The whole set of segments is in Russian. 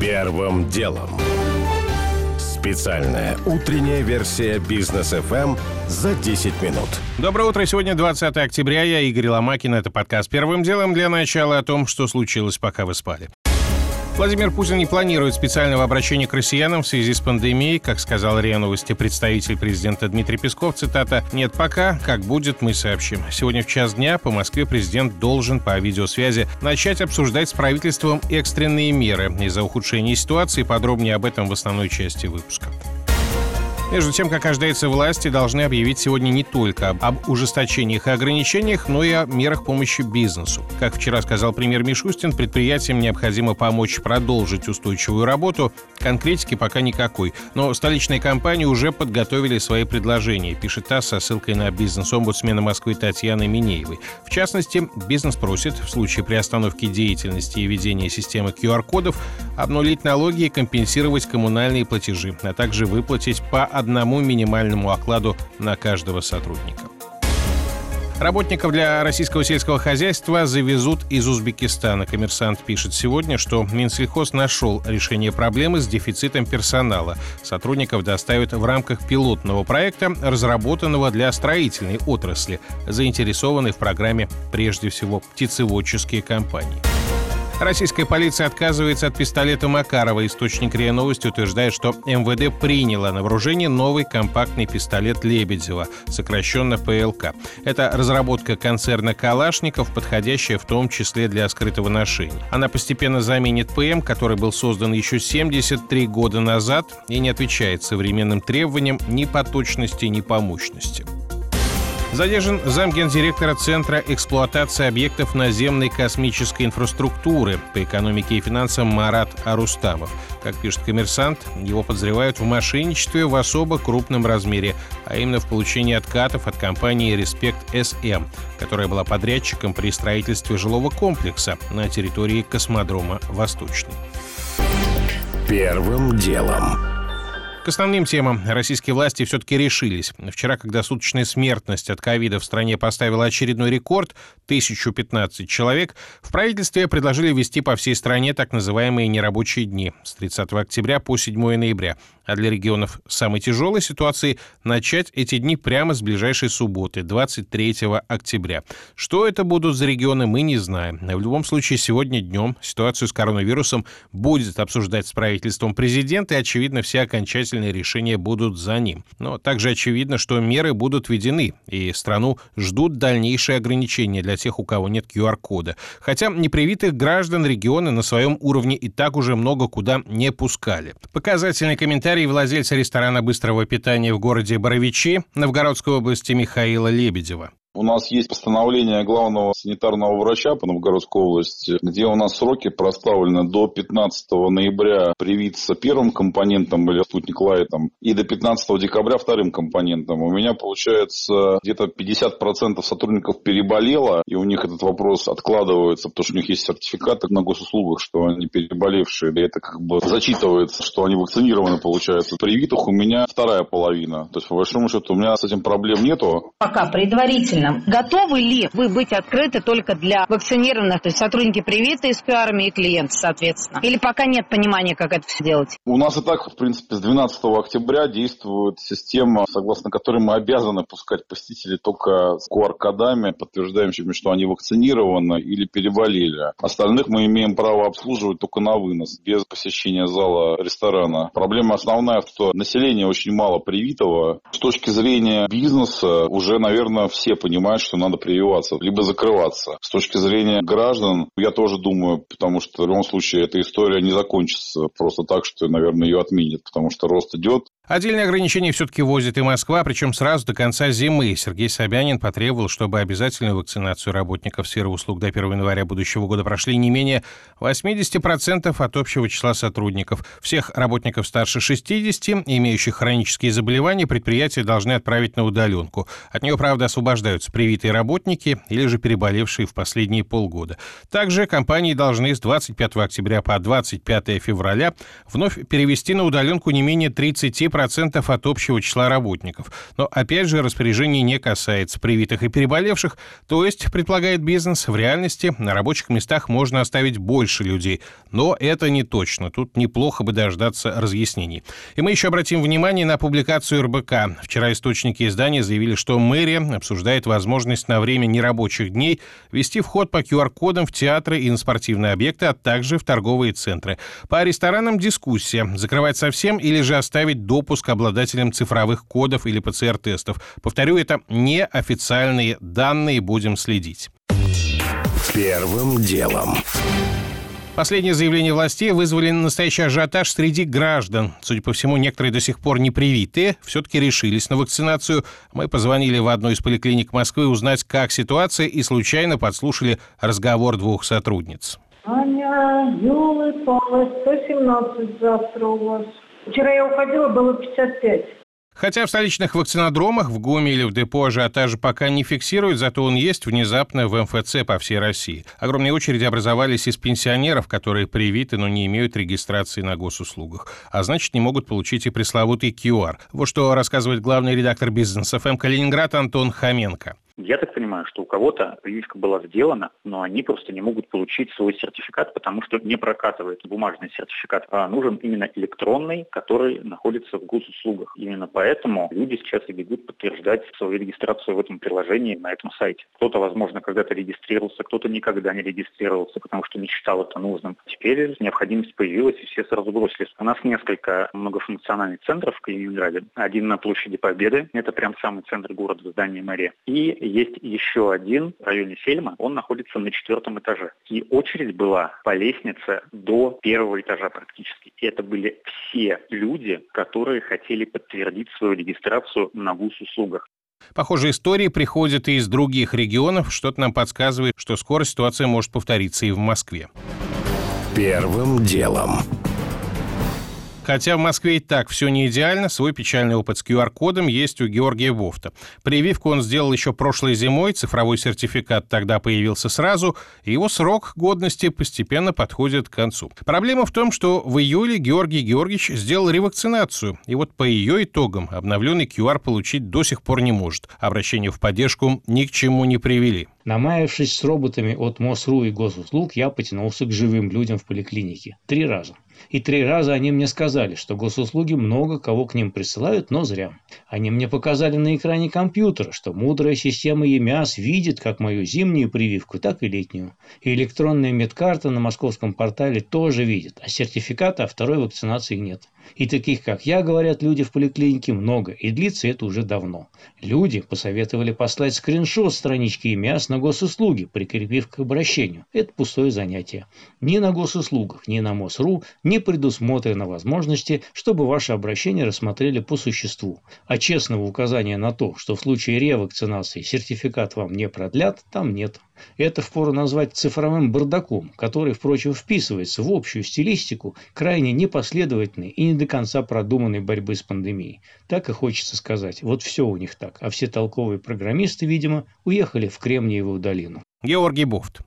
Первым делом. Специальная утренняя версия бизнес FM за 10 минут. Доброе утро. Сегодня 20 октября. Я Игорь Ломакин. Это подкаст «Первым делом» для начала о том, что случилось, пока вы спали. Владимир Путин не планирует специального обращения к россиянам в связи с пандемией. Как сказал РИА Новости представитель президента Дмитрий Песков, цитата, «Нет пока, как будет, мы сообщим». Сегодня в час дня по Москве президент должен по видеосвязи начать обсуждать с правительством экстренные меры из-за ухудшения ситуации. Подробнее об этом в основной части выпуска. Между тем, как ожидается, власти должны объявить сегодня не только об ужесточениях и ограничениях, но и о мерах помощи бизнесу. Как вчера сказал премьер Мишустин, предприятиям необходимо помочь продолжить устойчивую работу. Конкретики пока никакой. Но столичные компании уже подготовили свои предложения, пишет ТАСС со ссылкой на бизнес-омбудсмена Москвы Татьяны Минеевой. В частности, бизнес просит в случае приостановки деятельности и ведения системы QR-кодов обнулить налоги и компенсировать коммунальные платежи, а также выплатить по одному минимальному окладу на каждого сотрудника. Работников для российского сельского хозяйства завезут из Узбекистана. Коммерсант пишет сегодня, что Минсельхоз нашел решение проблемы с дефицитом персонала. Сотрудников доставят в рамках пилотного проекта, разработанного для строительной отрасли, заинтересованной в программе прежде всего птицеводческие компании. Российская полиция отказывается от пистолета Макарова. Источник РИА Новости утверждает, что МВД приняло на вооружение новый компактный пистолет Лебедева, сокращенно ПЛК. Это разработка концерна «Калашников», подходящая в том числе для скрытого ношения. Она постепенно заменит ПМ, который был создан еще 73 года назад и не отвечает современным требованиям ни по точности, ни по мощности. Задержан замгендиректора Центра эксплуатации объектов наземной космической инфраструктуры по экономике и финансам Марат Арустамов. Как пишет коммерсант, его подозревают в мошенничестве в особо крупном размере, а именно в получении откатов от компании «Респект СМ», которая была подрядчиком при строительстве жилого комплекса на территории космодрома «Восточный». Первым делом. К основным темам. Российские власти все-таки решились. Вчера, когда суточная смертность от ковида в стране поставила очередной рекорд – 1015 человек, в правительстве предложили ввести по всей стране так называемые нерабочие дни. С 30 октября по 7 ноября, а для регионов самой тяжелой ситуации начать эти дни прямо с ближайшей субботы, 23 октября. Что это будут за регионы, мы не знаем. В любом случае, сегодня днем ситуацию с коронавирусом будет обсуждать с правительством президент, и, очевидно, все окончательные решения будут за ним. Но также очевидно, что меры будут введены, и страну ждут дальнейшие ограничения для тех, у кого нет QR-кода. Хотя непривитых граждан регионы на своем уровне и так уже много куда не пускали. Показательный комментарий владельца ресторана быстрого питания в городе Боровичи Новгородской области Михаила Лебедева. У нас есть постановление главного санитарного врача по Новгородской области, где у нас сроки проставлены до 15 ноября привиться первым компонентом или спутник лайтом и до 15 декабря вторым компонентом. У меня получается где-то 50% сотрудников переболело, и у них этот вопрос откладывается, потому что у них есть сертификаты на госуслугах, что они переболевшие, и это как бы зачитывается, что они вакцинированы, получается. Привитых у меня вторая половина. То есть, по большому счету, у меня с этим проблем нету. Пока предварительно вакцинам. Готовы ли вы быть открыты только для вакцинированных, то есть сотрудники привиты из армии и клиенты, соответственно? Или пока нет понимания, как это все делать? У нас и так, в принципе, с 12 октября действует система, согласно которой мы обязаны пускать посетителей только с QR-кодами, подтверждающими, что они вакцинированы или переболели. Остальных мы имеем право обслуживать только на вынос, без посещения зала ресторана. Проблема основная в том, что население очень мало привитого. С точки зрения бизнеса уже, наверное, все понимают, понимают, что надо прививаться, либо закрываться. С точки зрения граждан, я тоже думаю, потому что в любом случае эта история не закончится просто так, что, наверное, ее отменят, потому что рост идет, Отдельные ограничения все-таки возит и Москва, причем сразу до конца зимы. Сергей Собянин потребовал, чтобы обязательную вакцинацию работников сферы услуг до 1 января будущего года прошли не менее 80% от общего числа сотрудников. Всех работников старше 60, имеющих хронические заболевания, предприятия должны отправить на удаленку. От нее, правда, освобождаются привитые работники или же переболевшие в последние полгода. Также компании должны с 25 октября по 25 февраля вновь перевести на удаленку не менее 30 10% от общего числа работников. Но опять же распоряжение не касается привитых и переболевших, то есть, предполагает бизнес, в реальности на рабочих местах можно оставить больше людей. Но это не точно. Тут неплохо бы дождаться разъяснений. И мы еще обратим внимание на публикацию РБК. Вчера источники издания заявили, что мэрия обсуждает возможность на время нерабочих дней вести вход по QR-кодам в театры и на спортивные объекты, а также в торговые центры. По ресторанам дискуссия. Закрывать совсем или же оставить допуск обладателям цифровых кодов или ПЦР-тестов. Повторю, это неофициальные данные, будем следить. Первым делом. Последние заявления властей вызвали настоящий ажиотаж среди граждан. Судя по всему, некоторые до сих пор не привитые, все-таки решились на вакцинацию. Мы позвонили в одну из поликлиник Москвы узнать, как ситуация, и случайно подслушали разговор двух сотрудниц. Аня, елы-палы, 117 завтра у вас. Вчера я уходила, было 55. Хотя в столичных вакцинодромах, в ГУМе или в депо ажиотажа пока не фиксируют, зато он есть внезапно в МФЦ по всей России. Огромные очереди образовались из пенсионеров, которые привиты, но не имеют регистрации на госуслугах. А значит, не могут получить и пресловутый QR. Вот что рассказывает главный редактор бизнес ФМ Калининград Антон Хоменко. Я так понимаю, что у кого-то прививка была сделана, но они просто не могут получить свой сертификат, потому что не прокатывает бумажный сертификат, а нужен именно электронный, который находится в госуслугах. Именно поэтому люди сейчас и бегут подтверждать свою регистрацию в этом приложении на этом сайте. Кто-то, возможно, когда-то регистрировался, кто-то никогда не регистрировался, потому что не считал это нужным. Теперь необходимость появилась, и все сразу бросились. У нас несколько многофункциональных центров в Калининграде. Один на площади Победы, это прям самый центр города, здание мэрии. И есть еще один в районе Сельма, он находится на четвертом этаже. И очередь была по лестнице до первого этажа практически. И это были все люди, которые хотели подтвердить свою регистрацию на ГУС-услугах. Похожие истории приходят и из других регионов. Что-то нам подсказывает, что скоро ситуация может повториться и в Москве. Первым делом. Хотя в Москве и так все не идеально, свой печальный опыт с QR-кодом есть у Георгия Вофта. Прививку он сделал еще прошлой зимой, цифровой сертификат тогда появился сразу, и его срок годности постепенно подходит к концу. Проблема в том, что в июле Георгий Георгиевич сделал ревакцинацию, и вот по ее итогам обновленный QR получить до сих пор не может. Обращения в поддержку ни к чему не привели. Намаявшись с роботами от МОСРУ и госуслуг, я потянулся к живым людям в поликлинике. Три раза. И три раза они мне сказали, что госуслуги много кого к ним присылают, но зря. Они мне показали на экране компьютера, что мудрая система ЕМИАС видит как мою зимнюю прививку, так и летнюю. И электронная медкарта на московском портале тоже видит, а сертификата о второй вакцинации нет. И таких, как я, говорят люди в поликлинике, много, и длится это уже давно. Люди посоветовали послать скриншот странички ЕМИАС на госуслуги, прикрепив к обращению. Это пустое занятие. Ни на госуслугах, ни на МОСРУ не предусмотрено возможности, чтобы ваше обращение рассмотрели по существу. А честного указания на то, что в случае ревакцинации сертификат вам не продлят, там нет. Это впору назвать цифровым бардаком, который, впрочем, вписывается в общую стилистику крайне непоследовательной и до конца продуманной борьбы с пандемией. Так и хочется сказать, вот все у них так, а все толковые программисты, видимо, уехали в Кремниевую долину. Георгий Буфт.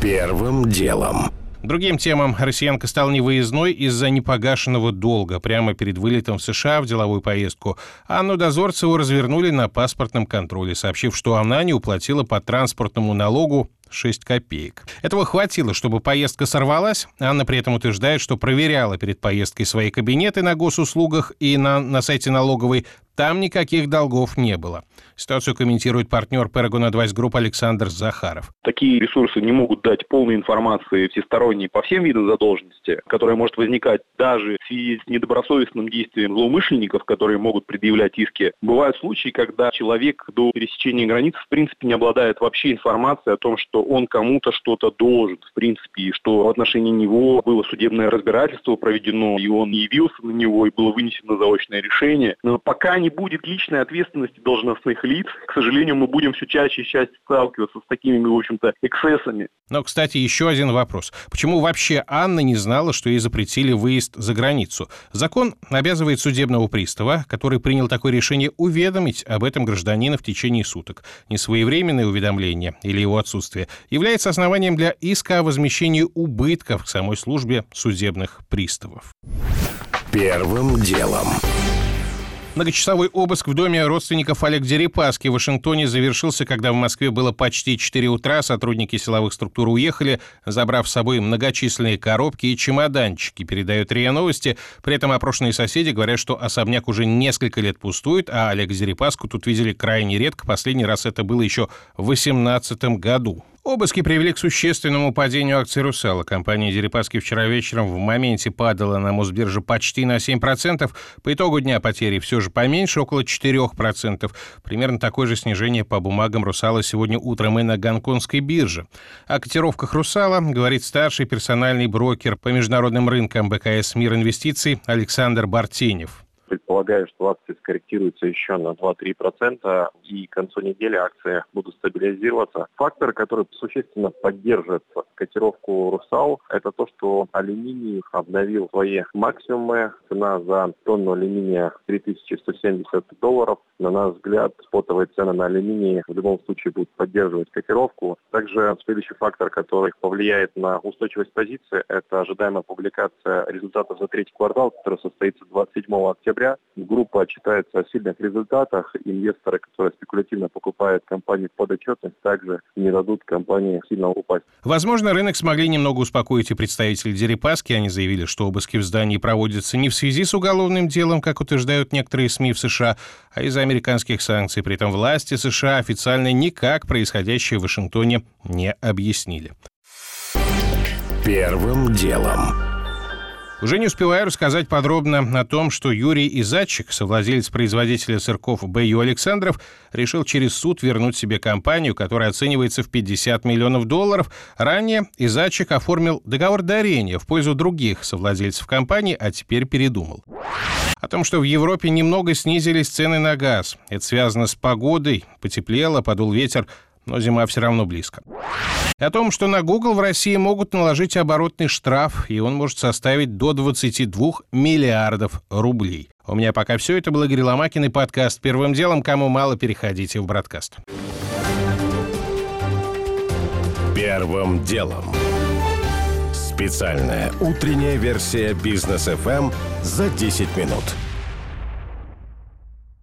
Первым делом. Другим темам россиянка стала невыездной из-за непогашенного долга прямо перед вылетом в США в деловую поездку. Анну Дозорцеву развернули на паспортном контроле, сообщив, что она не уплатила по транспортному налогу 6 копеек. Этого хватило, чтобы поездка сорвалась. Анна при этом утверждает, что проверяла перед поездкой свои кабинеты на госуслугах и на, на сайте налоговой. Там никаких долгов не было. Ситуацию комментирует партнер Paragon Advice Group Александр Захаров. Такие ресурсы не могут дать полной информации всесторонней по всем видам задолженности, которая может возникать даже в связи с недобросовестным действием злоумышленников, которые могут предъявлять иски. Бывают случаи, когда человек до пересечения границ в принципе не обладает вообще информацией о том, что он кому-то что-то должен, в принципе, и что в отношении него было судебное разбирательство проведено, и он явился на него, и было вынесено заочное решение. Но пока не будет личной ответственности должностных лиц, к сожалению, мы будем все чаще и чаще сталкиваться с такими, в общем-то, эксцессами. Но, кстати, еще один вопрос. Почему вообще Анна не знала, что ей запретили выезд за границу? Закон обязывает судебного пристава, который принял такое решение, уведомить об этом гражданина в течение суток. Несвоевременное уведомление или его отсутствие является основанием для иска о возмещении убытков к самой службе судебных приставов. Первым делом. Многочасовой обыск в доме родственников Олег Дерипаски в Вашингтоне завершился, когда в Москве было почти 4 утра. Сотрудники силовых структур уехали, забрав с собой многочисленные коробки и чемоданчики, передают РИА Новости. При этом опрошенные соседи говорят, что особняк уже несколько лет пустует, а Олега Дерипаску тут видели крайне редко. Последний раз это было еще в 2018 году. Обыски привели к существенному падению акций «Русала». Компания «Дерипаски» вчера вечером в моменте падала на Мосбирже почти на 7%. По итогу дня потери все же поменьше, около 4%. Примерно такое же снижение по бумагам «Русала» сегодня утром и на гонконгской бирже. О котировках «Русала» говорит старший персональный брокер по международным рынкам БКС «Мир инвестиций» Александр Бартенев предполагаю, что акции скорректируются еще на 2-3%, и к концу недели акции будут стабилизироваться. Фактор, который существенно поддерживает котировку «Русал», это то, что алюминий обновил свои максимумы. Цена за тонну алюминия 3170 долларов. На наш взгляд, спотовые цены на алюминий в любом случае будут поддерживать котировку. Также следующий фактор, который повлияет на устойчивость позиции, это ожидаемая публикация результатов за третий квартал, который состоится 27 октября октября. Группа отчитается о сильных результатах. Инвесторы, которые спекулятивно покупают компании под отчетность, также не дадут компании сильно упасть. Возможно, рынок смогли немного успокоить и представители Дерипаски. Они заявили, что обыски в здании проводятся не в связи с уголовным делом, как утверждают некоторые СМИ в США, а из-за американских санкций. При этом власти США официально никак происходящее в Вашингтоне не объяснили. Первым делом. Уже не успеваю рассказать подробно о том, что Юрий Изачик, совладелец производителя сырков Б.Ю. Александров, решил через суд вернуть себе компанию, которая оценивается в 50 миллионов долларов. Ранее Изачик оформил договор дарения в пользу других совладельцев компании, а теперь передумал. О том, что в Европе немного снизились цены на газ. Это связано с погодой. Потеплело, подул ветер, но зима все равно близко о том, что на Google в России могут наложить оборотный штраф, и он может составить до 22 миллиардов рублей. У меня пока все. Это был Игорь Ломакин и подкаст «Первым делом». Кому мало, переходите в бродкаст. Первым делом. Специальная утренняя версия бизнес FM за 10 минут.